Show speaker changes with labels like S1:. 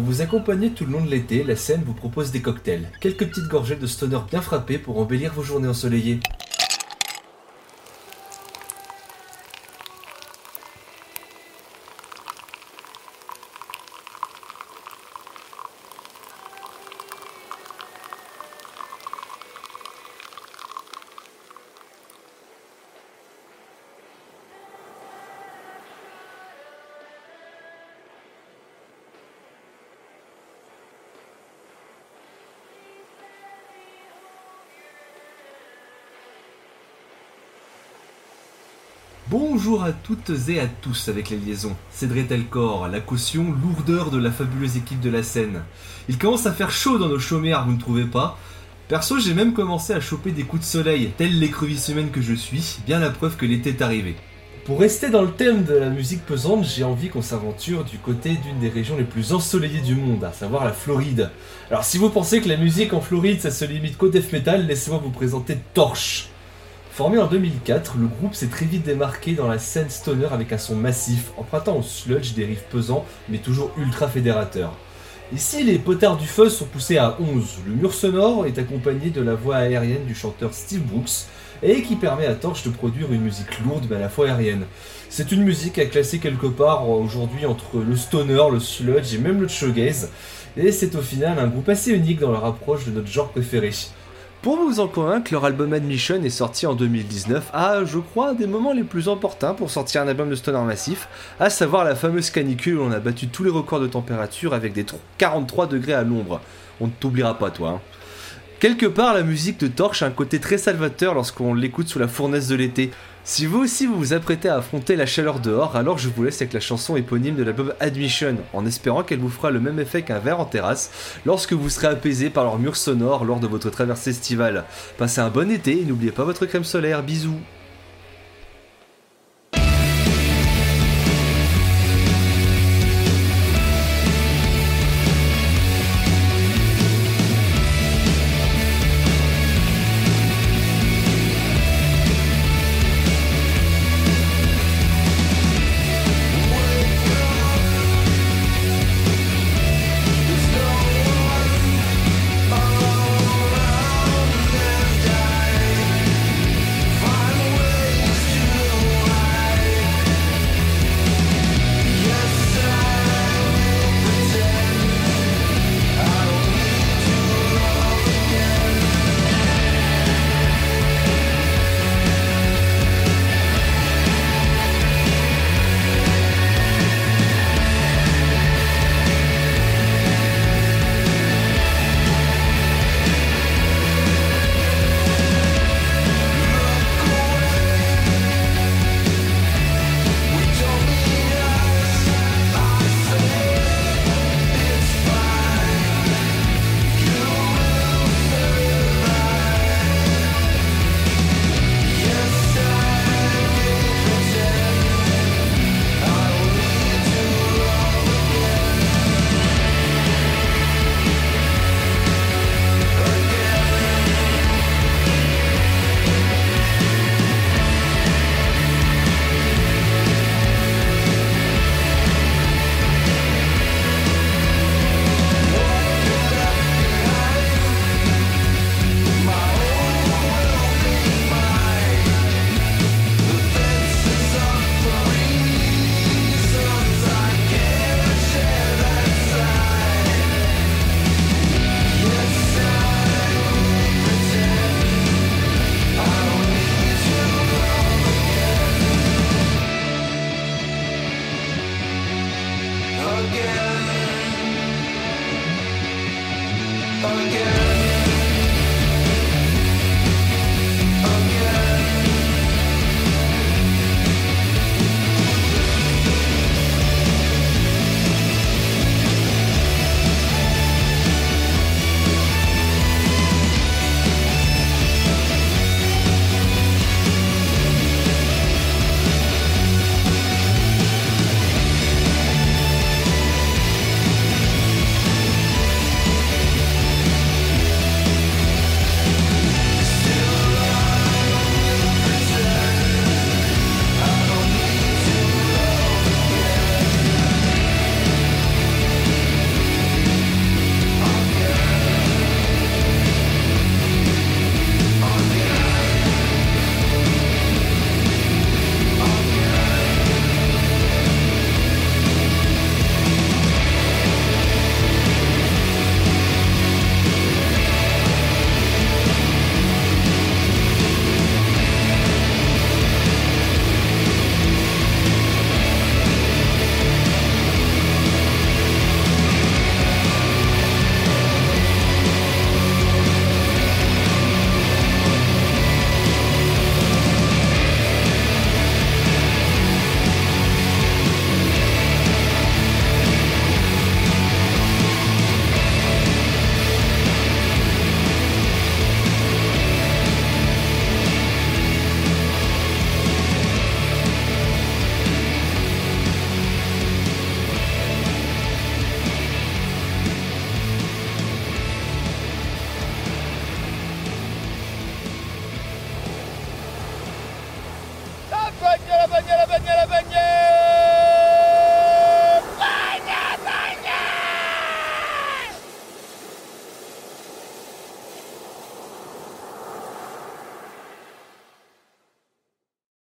S1: Pour vous accompagner tout le long de l'été, la scène vous propose des cocktails, quelques petites gorgées de stoner bien frappées pour embellir vos journées ensoleillées. Bonjour à toutes et à tous avec les liaisons. Cédric Telcor, la caution, lourdeur de la fabuleuse équipe de la scène. Il commence à faire chaud dans nos chaumières, vous ne trouvez pas? Perso, j'ai même commencé à choper des coups de soleil, tel l'écrevisse humaine que je suis, bien la preuve que l'été est arrivé. Pour rester dans le thème de la musique pesante, j'ai envie qu'on s'aventure du côté d'une des régions les plus ensoleillées du monde, à savoir la Floride. Alors si vous pensez que la musique en Floride ça se limite qu'au death metal, laissez-moi vous présenter Torche. Formé en 2004, le groupe s'est très vite démarqué dans la scène stoner avec un son massif, empruntant au sludge des riffs pesants mais toujours ultra fédérateurs. Ici, les potards du fuzz sont poussés à 11. Le mur sonore est accompagné de la voix aérienne du chanteur Steve Brooks et qui permet à Torch de produire une musique lourde mais à la fois aérienne. C'est une musique à classer quelque part aujourd'hui entre le stoner, le sludge et même le shoegaze, et c'est au final un groupe assez unique dans leur approche de notre genre préféré. Pour vous en convaincre, leur album Admission est sorti en 2019 à, je crois, des moments les plus importants pour sortir un album de stoner massif, à savoir la fameuse canicule où on a battu tous les records de température avec des 43 degrés à l'ombre. On ne t'oubliera pas, toi. Hein. Quelque part, la musique de Torche a un côté très salvateur lorsqu'on l'écoute sous la fournaise de l'été. Si vous aussi vous vous apprêtez à affronter la chaleur dehors, alors je vous laisse avec la chanson éponyme de l'album Admission, en espérant qu'elle vous fera le même effet qu'un verre en terrasse lorsque vous serez apaisé par leur mur sonore lors de votre traversée estivale. Passez un bon été et n'oubliez pas votre crème solaire, bisous